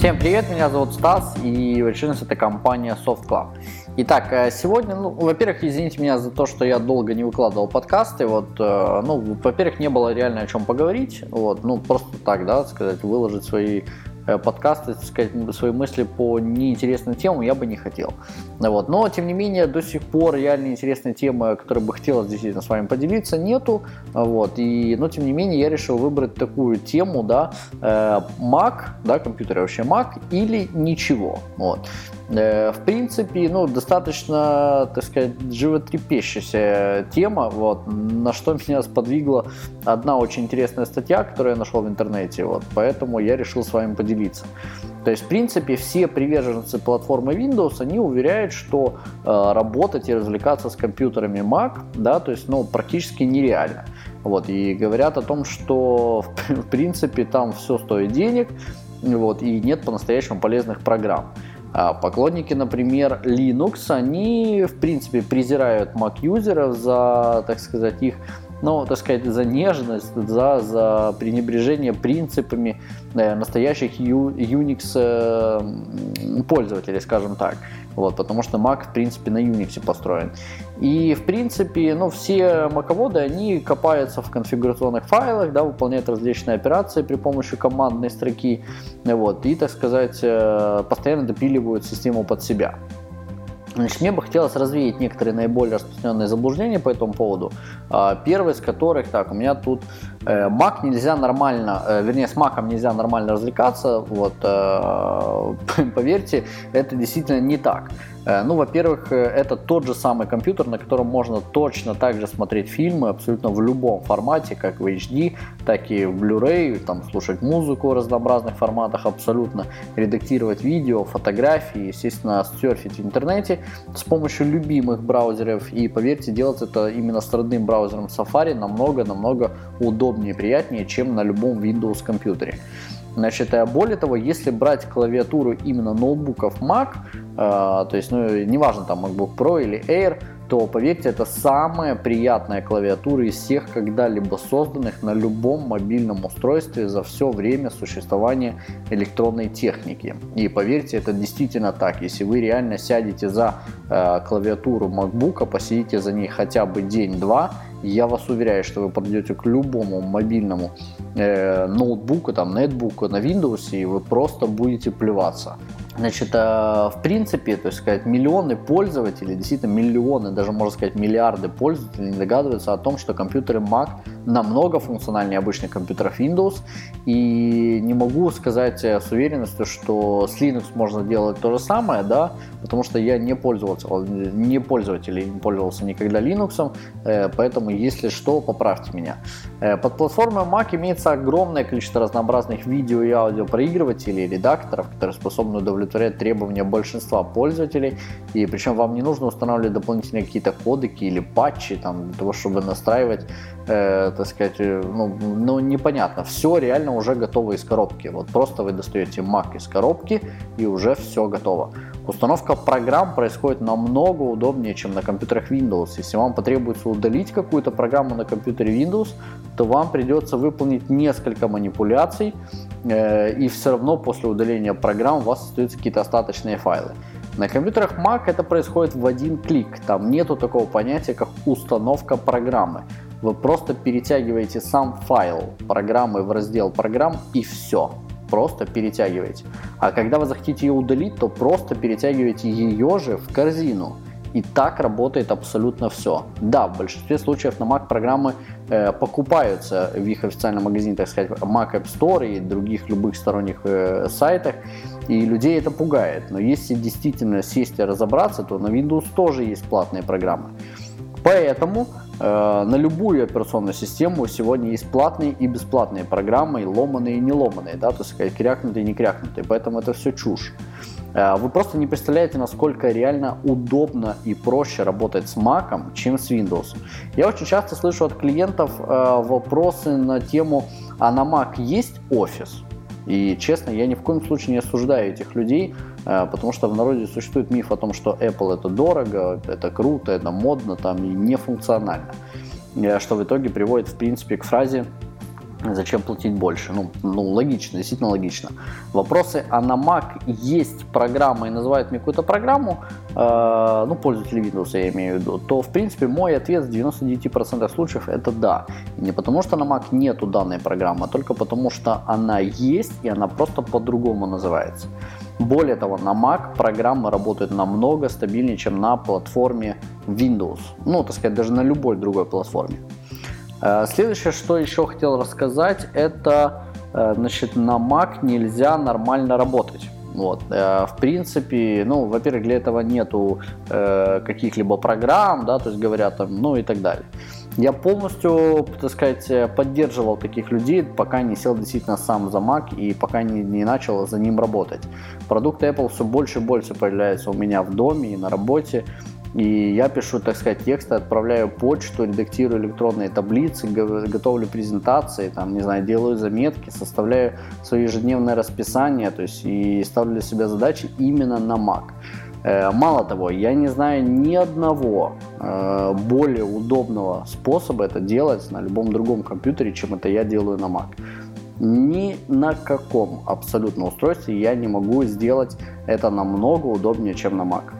Всем привет, меня зовут Стас, и Virtuals это компания Soft Club. Итак, э, сегодня, ну, во-первых, извините меня за то, что я долго не выкладывал подкасты, вот, э, ну, во-первых, не было реально о чем поговорить, вот, ну, просто так, да, сказать, выложить свои Э, подкасты, сказать, свои мысли по неинтересным темам я бы не хотел. Вот. Но, тем не менее, до сих пор реально интересной темы, которой бы хотелось действительно с вами поделиться, нету. Вот. И, но, тем не менее, я решил выбрать такую тему, да, э, Mac, да, компьютер вообще Mac или ничего. Вот. Э, в принципе, ну, достаточно, так сказать, животрепещущая тема, вот, на что меня сподвигла одна очень интересная статья, которую я нашел в интернете, вот, поэтому я решил с вами поделиться. То есть, в принципе, все приверженцы платформы Windows, они уверяют, что э, работать и развлекаться с компьютерами Mac, да, то есть, ну, практически нереально. Вот, и говорят о том, что, в принципе, там все стоит денег, вот, и нет по-настоящему полезных программ. А поклонники, например, Linux, они, в принципе, презирают Mac-юзеров за, так сказать, их ну, так сказать, за нежность, за, за пренебрежение принципами э, настоящих Unix э, пользователей, скажем так. Вот, потому что Mac, в принципе, на Unix построен. И, в принципе, ну, все маководы, они копаются в конфигурационных файлах, да, выполняют различные операции при помощи командной строки, вот, и, так сказать, э, постоянно допиливают систему под себя. Значит, мне бы хотелось развеять некоторые наиболее распространенные заблуждения по этому поводу. А, первый из которых, так, у меня тут э, Mac нельзя нормально, э, вернее, с Mac нельзя нормально развлекаться. Вот, э, поверьте, это действительно не так. Э, ну, во-первых, э, это тот же самый компьютер, на котором можно точно так же смотреть фильмы абсолютно в любом формате, как в HD, так и в Blu-ray, там, слушать музыку в разнообразных форматах абсолютно, редактировать видео, фотографии, естественно, серфить в интернете с помощью любимых браузеров. И поверьте, делать это именно с родным браузером Safari намного-намного удобнее и приятнее, чем на любом Windows компьютере. Значит, а более того, если брать клавиатуру именно ноутбуков Mac, э, то есть, ну, неважно, там MacBook Pro или Air, то поверьте, это самая приятная клавиатура из всех когда-либо созданных на любом мобильном устройстве за все время существования электронной техники. И поверьте, это действительно так. Если вы реально сядете за э, клавиатуру MacBook, посидите за ней хотя бы день-два, я вас уверяю, что вы подойдете к любому мобильному э, ноутбуку, там, нетбуку на Windows, и вы просто будете плеваться. Значит, э, в принципе, то есть сказать, миллионы пользователей, действительно миллионы, даже можно сказать миллиарды пользователей не догадываются о том, что компьютеры Mac намного функциональнее обычных компьютеров Windows. И не могу сказать э, с уверенностью, что с Linux можно делать то же самое, да, потому что я не пользовался, не пользователь, не пользовался никогда Linux, э, поэтому если что, поправьте меня. Под платформой Mac имеется огромное количество разнообразных видео и аудио проигрывателей, редакторов, которые способны удовлетворять удовлетворяет требования большинства пользователей, и причем вам не нужно устанавливать дополнительные какие-то кодеки или патчи там, для того, чтобы настраивать, э, так сказать, э, ну, ну непонятно, все реально уже готово из коробки, вот просто вы достаете Mac из коробки и уже все готово. Установка программ происходит намного удобнее, чем на компьютерах Windows. Если вам потребуется удалить какую-то программу на компьютере Windows, то вам придется выполнить несколько манипуляций, и все равно после удаления программ у вас остаются какие-то остаточные файлы. На компьютерах Mac это происходит в один клик. Там нету такого понятия, как установка программы. Вы просто перетягиваете сам файл программы в раздел программ и все просто перетягиваете. А когда вы захотите ее удалить, то просто перетягиваете ее же в корзину. И так работает абсолютно все. Да, в большинстве случаев на Mac программы э, покупаются в их официальном магазине, так сказать, Mac App Store и других любых сторонних э, сайтах, и людей это пугает. Но если действительно сесть и разобраться, то на Windows тоже есть платные программы. Поэтому э, на любую операционную систему сегодня есть платные и бесплатные программы, и ломаные и не ломаные, да, то есть крякнутые и не крякнутые, поэтому это все чушь. Э, вы просто не представляете, насколько реально удобно и проще работать с Mac, чем с Windows. Я очень часто слышу от клиентов э, вопросы на тему, а на Mac есть офис? И честно, я ни в коем случае не осуждаю этих людей, э, потому что в народе существует миф о том, что Apple это дорого, это круто, это модно там и не функционально. Что в итоге приводит в принципе к фразе Зачем платить больше? Ну, ну, логично, действительно логично. Вопросы, а на Mac есть программа и называют мне какую-то программу, э, ну, пользователи Windows я имею в виду, то, в принципе, мой ответ в 99% случаев это да. И не потому, что на Mac нету данной программы, а только потому, что она есть и она просто по-другому называется. Более того, на Mac программы работают намного стабильнее, чем на платформе Windows. Ну, так сказать, даже на любой другой платформе. Э, следующее, что еще хотел рассказать, это э, значит, на Mac нельзя нормально работать. Вот. Э, в принципе, ну, во-первых, для этого нету каких-либо программ, да, то есть говорят там, ну и так далее. Я полностью, так сказать, поддерживал таких людей, пока не сел действительно сам за Mac и пока не, не начал за ним работать. Продукты Apple все больше и больше появляются у меня в доме и на работе. И я пишу, так сказать, тексты, отправляю почту, редактирую электронные таблицы, готовлю презентации, там, не знаю, делаю заметки, составляю свое ежедневное расписание, то есть и ставлю для себя задачи именно на Mac. Э, мало того, я не знаю ни одного э, более удобного способа это делать на любом другом компьютере, чем это я делаю на Mac. Ни на каком абсолютно устройстве я не могу сделать это намного удобнее, чем на Mac.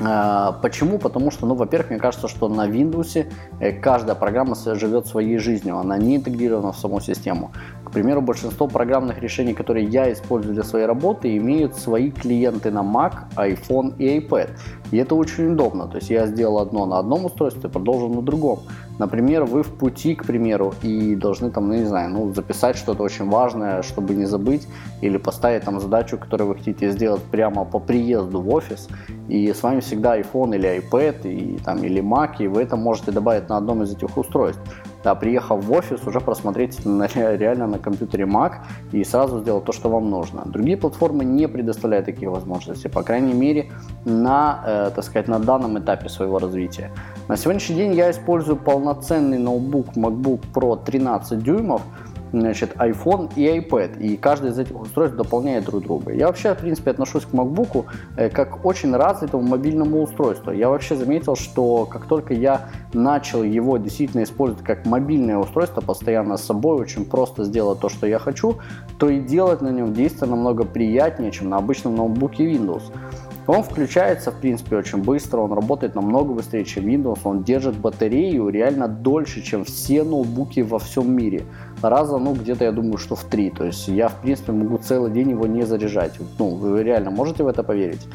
А, почему? Потому что, ну, во-первых, мне кажется, что на Windows э, каждая программа живет своей жизнью, она не интегрирована в саму систему. К примеру, большинство программных решений, которые я использую для своей работы, имеют свои клиенты на Mac, iPhone и iPad. И это очень удобно. То есть я сделал одно на одном устройстве, продолжил на другом. Например, вы в пути, к примеру, и должны там, ну не знаю, ну записать что-то очень важное, чтобы не забыть, или поставить там задачу, которую вы хотите сделать прямо по приезду в офис, и с вами всегда iPhone или iPad, и, там, или Mac, и вы это можете добавить на одном из этих устройств да, приехав в офис, уже просмотреть на, реально на компьютере Mac и сразу сделать то, что вам нужно. Другие платформы не предоставляют таких возможностей, по крайней мере, на, э, так сказать, на данном этапе своего развития. На сегодняшний день я использую полноценный ноутбук MacBook Pro 13 дюймов, значит, iPhone и iPad. И каждый из этих устройств дополняет друг друга. Я вообще, в принципе, отношусь к MacBook э, как очень развитому мобильному устройству. Я вообще заметил, что как только я начал его действительно использовать как мобильное устройство, постоянно с собой, очень просто сделать то, что я хочу, то и делать на нем действие намного приятнее, чем на обычном ноутбуке Windows. Он включается, в принципе, очень быстро, он работает намного быстрее, чем Windows, он держит батарею реально дольше, чем все ноутбуки во всем мире. Раза, ну, где-то, я думаю, что в три. То есть я, в принципе, могу целый день его не заряжать. Ну, вы реально можете в это поверить?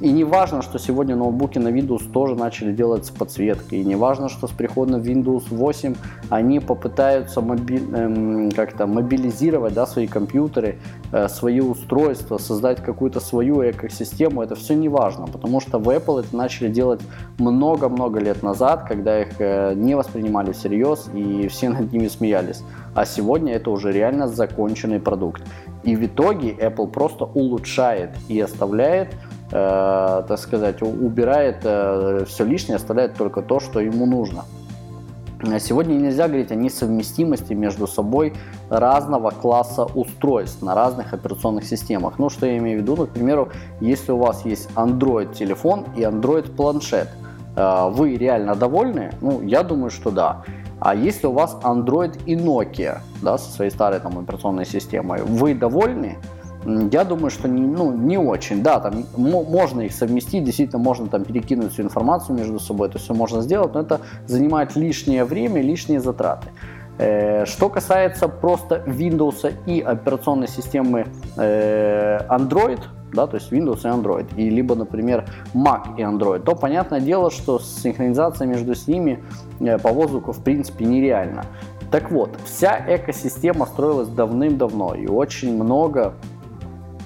И не важно, что сегодня ноутбуки на Windows тоже начали делать с подсветкой. И не важно, что с приходом Windows 8 они попытаются моби... эм, как-то мобилизировать да, свои компьютеры, э, свои устройства, создать какую-то свою экосистему. Это все не важно, потому что в Apple это начали делать много-много лет назад, когда их э, не воспринимали всерьез и все над ними смеялись. А сегодня это уже реально законченный продукт. И в итоге Apple просто улучшает и оставляет э, так сказать, убирает э, все лишнее, оставляет только то, что ему нужно. Сегодня нельзя говорить о несовместимости между собой разного класса устройств на разных операционных системах. Ну, что я имею в виду? Ну, к примеру, если у вас есть Android телефон и Android планшет, э, вы реально довольны? Ну, я думаю, что да. А если у вас Android и Nokia, да, со своей старой там операционной системой, вы довольны? Я думаю, что не, ну, не очень. Да, там можно их совместить, действительно можно там перекинуть всю информацию между собой, это все можно сделать, но это занимает лишнее время, лишние затраты. Э, что касается просто Windows и операционной системы э, Android, да, то есть Windows и Android, и либо, например, Mac и Android, то понятное дело, что синхронизация между ними э, по воздуху в принципе нереальна. Так вот, вся экосистема строилась давным-давно, и очень много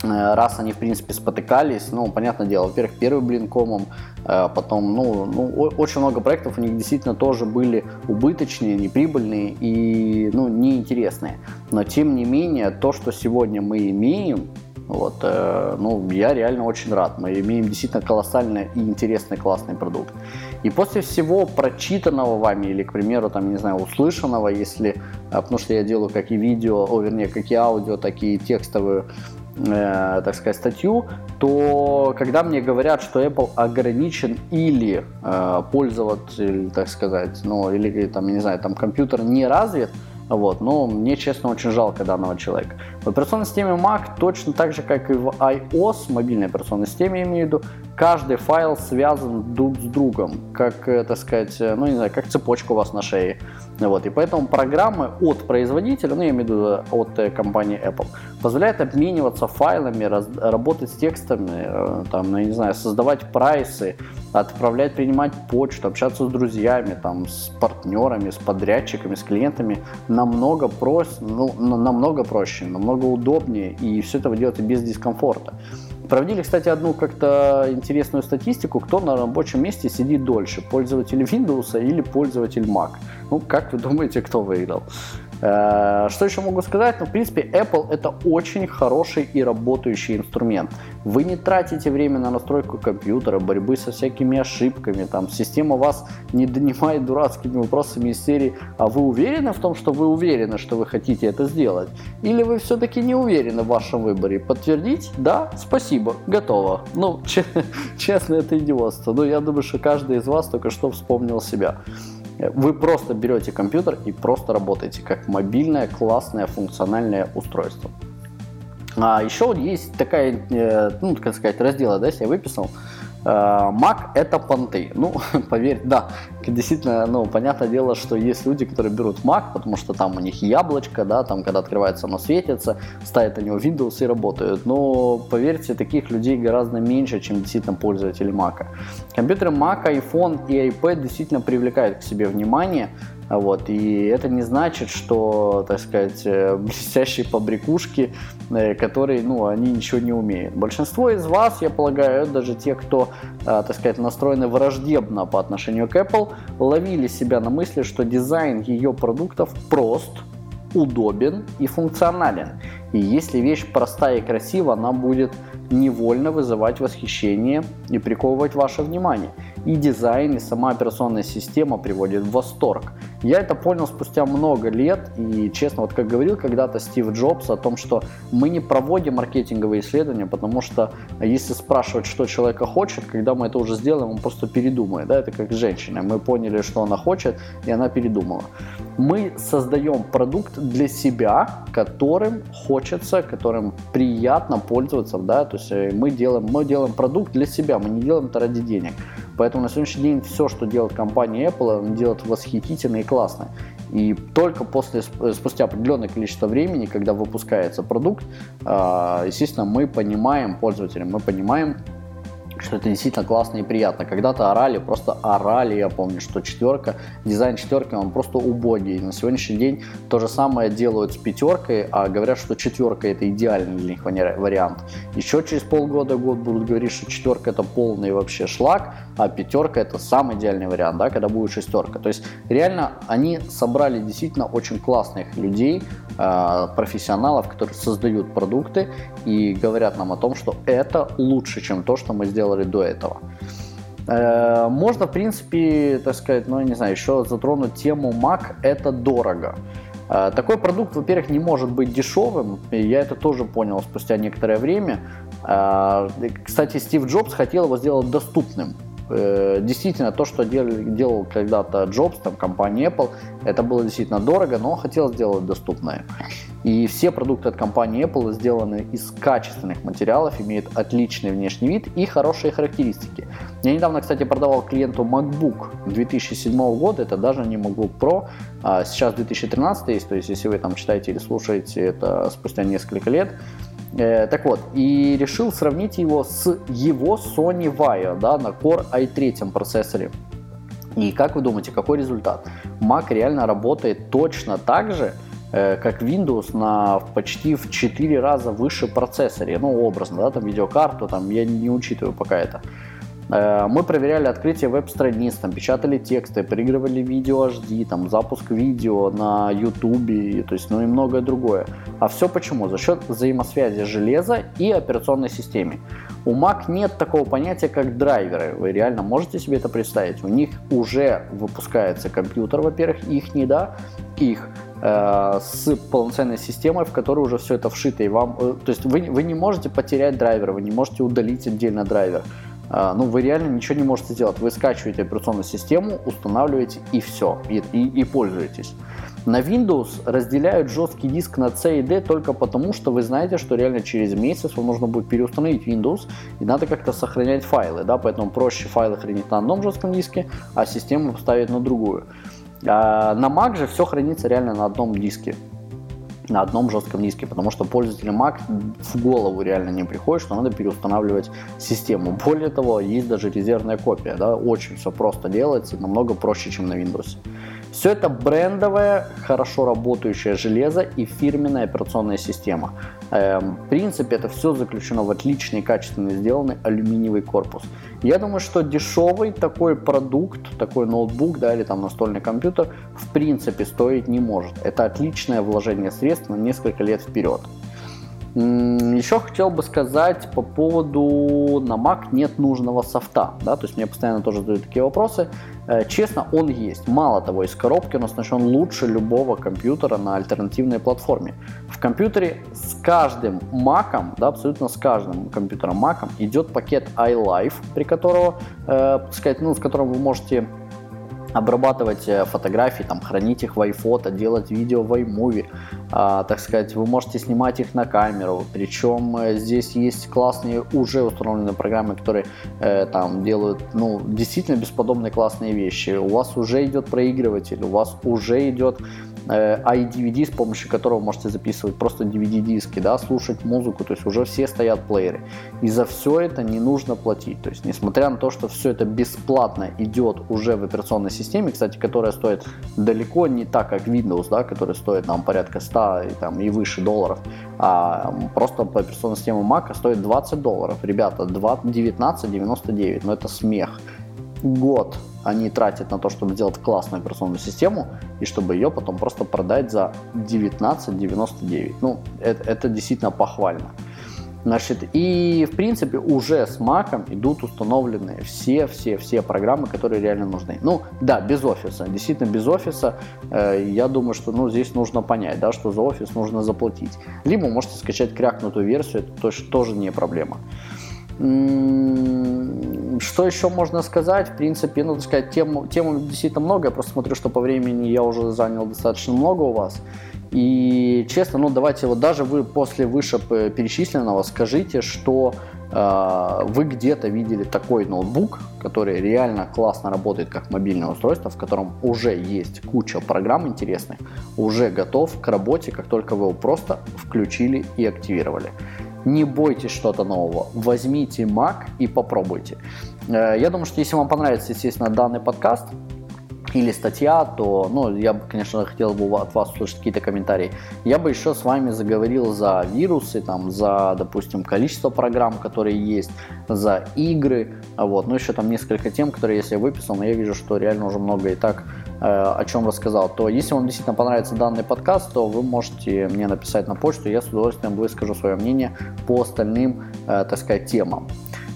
раз они, в принципе, спотыкались, ну, понятное дело, во-первых, первый блин комом, э, потом, ну, ну, очень много проектов у них действительно тоже были убыточные, неприбыльные и, ну, неинтересные. Но, тем не менее, то, что сегодня мы имеем, вот, э, ну, я реально очень рад. Мы имеем действительно колоссальный и интересный, классный продукт. И после всего прочитанного вами, или, к примеру, там, не знаю, услышанного, если, потому что я делаю как и видео, о, вернее, как и аудио, так и текстовую э, так сказать, статью, то когда мне говорят, что Apple ограничен или э, пользователь, так сказать, ну или там, я не знаю, там компьютер не развит, Вот, но мне, честно, очень жалко данного человека. В операционной системе Mac точно так же, как и в iOS, мобильной операционной системе, я имею в виду, каждый файл связан друг с другом, как, э, так сказать, э, ну не знаю, как цепочка у вас на шее. Вот, и поэтому программы от производителя, ну я имею в виду э, от компании Apple, позволяют обмениваться файлами, раз, работать с текстами, там, ну, я не знаю, создавать прайсы, отправлять, принимать почту, общаться с друзьями, там, с партнерами, с подрядчиками, с клиентами намного, проще, ну, намного проще, намного удобнее, и все это вы делаете без дискомфорта. Проводили, кстати, одну как-то интересную статистику, кто на рабочем месте сидит дольше, пользователь Windows или пользователь Mac. Ну, как вы думаете, кто выиграл? Э, что еще могу сказать? Ну, в принципе, Apple это очень хороший и работающий инструмент. Вы не тратите время на настройку компьютера, борьбы со всякими ошибками, там, система вас не донимает дурацкими вопросами из серии «А вы уверены в том, что вы уверены, что вы хотите это сделать?» Или вы все-таки не уверены в вашем выборе? Подтвердить? Да? Спасибо. Готово. Ну, честно, это идиотство. Но я думаю, что каждый из вас только что вспомнил себя. Вы просто берете компьютер и просто работаете как мобильное, классное, функциональное устройство. А еще есть такая, э, ну, как сказать, раздела, да, я выписал, Э, Mac это понты. Ну, поверь, да, действительно, ну, понятное дело, что есть люди, которые берут Mac, потому что там у них яблочко, да, там, когда открывается, оно светится, ставят на него Windows и работают. Но, поверьте, таких людей гораздо меньше, чем действительно пользователи Mac. Компьютеры Mac, iPhone и iPad действительно привлекают к себе внимание, вот, и это не значит, что, так сказать, э, блестящие побрякушки, э, которые, ну, они ничего не умеют. Большинство из вас, я полагаю, даже те, кто, э, так сказать, настроены враждебно по отношению к Apple, ловили себя на мысли, что дизайн ее продуктов прост, удобен и функционален. И если вещь простая и красивая, она будет невольно вызывать восхищение и приковывать ваше внимание. И дизайн, и сама операционная система приводит в восторг. Я это понял спустя много лет, и честно, вот как говорил когда-то Стив Джобс о том, что мы не проводим маркетинговые исследования, потому что если спрашивать, что человека хочет, когда мы это уже сделаем, он просто передумает. Да? Это как с женщиной. Мы поняли, что она хочет, и она передумала. Мы создаем продукт для себя, которым хочется, которым приятно пользоваться, да, то есть э, мы делаем, мы делаем продукт для себя, мы не делаем это ради денег. Поэтому на сегодняшний день все, что делает компания Apple, она делает восхитительно и классно. И только после, спустя определенное количество времени, когда выпускается продукт, а, естественно, мы понимаем, пользователи, мы понимаем, что это действительно классно и приятно. Когда-то орали, просто орали, я помню, что четверка, дизайн четверки, он просто убогий. На сегодняшний день то же самое делают с пятеркой, а говорят, что четверка это идеальный для них вариант. Еще через полгода, год будут говорить, что четверка это полный вообще шлак, а пятерка это самый идеальный вариант, да, когда будет шестерка. То есть реально они собрали действительно очень классных людей, профессионалов, которые создают продукты и говорят нам о том, что это лучше, чем то, что мы сделали до этого. Э, можно, в принципе, так сказать, ну, не знаю, еще затронуть тему Mac – это дорого. Э, такой продукт, во-первых, не может быть дешевым, и я это тоже понял спустя некоторое время. Э, кстати, Стив Джобс хотел его сделать доступным. Э, действительно, то, что делал, делал когда-то Джобс, там, компания Apple, это было действительно дорого, но хотел сделать доступное. И все продукты от компании Apple сделаны из качественных материалов, имеют отличный внешний вид и хорошие характеристики. Я недавно, кстати, продавал клиенту MacBook 2007 года, это даже не MacBook Pro, а сейчас 2013 есть, то есть если вы там читаете или слушаете это спустя несколько лет, Э, так вот, и решил сравнить его с его Sony Vaio да, на Core i3 процессоре. И как вы думаете, какой результат? Mac реально работает точно так же, э, как Windows на почти в 4 раза выше процессоре, ну образно, да, там видеокарту, там я не учитываю пока это. Э, мы проверяли открытие веб-страниц, там, печатали тексты, проигрывали видео HD, там, запуск видео на YouTube, то есть, ну и многое другое. А все почему? За счет взаимосвязи железа и операционной системы. У Mac нет такого понятия, как драйверы. Вы реально можете себе это представить? У них уже выпускается компьютер, во-первых, их не да, их э, с полноценной системой, в которой уже все это вшито. И вам, э, то есть вы, вы не можете потерять драйвер, вы не можете удалить отдельно драйвер. А, ну, вы реально ничего не можете сделать. Вы скачиваете операционную систему, устанавливаете и все, и, и, и пользуетесь. На Windows разделяют жесткий диск на C и D только потому, что вы знаете, что реально через месяц вам нужно будет переустановить Windows и надо как-то сохранять файлы, да, поэтому проще файлы хранить на одном жестком диске, а систему поставить на другую. А на Mac же все хранится реально на одном диске на одном жестком диске, потому что пользователям Mac в голову реально не приходит, что надо переустанавливать систему. Более того, есть даже резервная копия, да, очень все просто делается, намного проще, чем на Windows. Все это брендовое, хорошо работающее железо и фирменная операционная система. Эм, в принципе, это все заключено в отличный, качественно сделанный алюминиевый корпус. Я думаю, что дешевый такой продукт, такой ноутбук да, или там настольный компьютер в принципе стоить не может. Это отличное вложение средств на несколько лет вперед. Еще хотел бы сказать по поводу на Mac нет нужного софта. Да? То есть мне постоянно тоже задают такие вопросы. Э, честно, он есть. Мало того, из коробки он оснащен лучше любого компьютера на альтернативной платформе. В компьютере с каждым Mac, да, абсолютно с каждым компьютером Mac идет пакет iLife, при которого, э, сказать, ну, с которым вы можете обрабатывать э, фотографии, там, хранить их в iPhoto, делать видео в iMovie, а, так сказать, вы можете снимать их на камеру, причем э, здесь есть классные уже установленные программы, которые э, там делают, ну, действительно бесподобные классные вещи, у вас уже идет проигрыватель, у вас уже идет iDVD, с помощью которого можете записывать просто DVD-диски, да, слушать музыку, то есть уже все стоят плееры. И за все это не нужно платить. То есть, несмотря на то, что все это бесплатно идет уже в операционной системе, кстати, которая стоит далеко не так, как Windows, да, который стоит нам порядка 100 и, там, и выше долларов, а просто по операционной системе Mac стоит 20 долларов. Ребята, 19,99, но это смех. Год они тратят на то, чтобы сделать классную операционную систему, и чтобы ее потом просто продать за 19,99. Ну, это, это действительно похвально. Значит, и в принципе уже с Mac идут установлены все-все-все программы, которые реально нужны. Ну, да, без офиса. Действительно, без офиса, э, я думаю, что ну, здесь нужно понять, да, что за офис нужно заплатить. Либо можете скачать крякнутую версию, это тоже, тоже не проблема. Что еще можно сказать? В принципе, ну, так сказать, тем, тем действительно много. Я просто смотрю, что по времени я уже занял достаточно много у вас. И честно, ну давайте вот даже вы после выше перечисленного скажите, что э, вы где-то видели такой ноутбук, который реально классно работает как мобильное устройство, в котором уже есть куча программ интересных, уже готов к работе, как только вы его просто включили и активировали. Не бойтесь что-то нового. Возьмите Mac и попробуйте. Э, я думаю, что если вам понравится, естественно, данный подкаст, или статья, то, ну, я бы, конечно, хотел бы от вас услышать какие-то комментарии. Я бы еще с вами заговорил за вирусы, там, за, допустим, количество программ, которые есть, за игры, вот, ну, еще там несколько тем, которые, если я выписал, но я вижу, что реально уже много и так о чем рассказал, то если вам действительно понравится данный подкаст, то вы можете мне написать на почту, я с удовольствием выскажу свое мнение по остальным, э, так сказать, темам.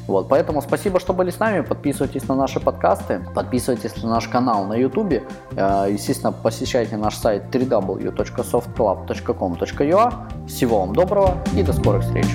Вот, поэтому спасибо, что были с нами. Подписывайтесь на наши подкасты, подписывайтесь на наш канал на YouTube. Э, естественно, посещайте наш сайт www.softclub.com.ua. Всего вам доброго и до скорых встреч!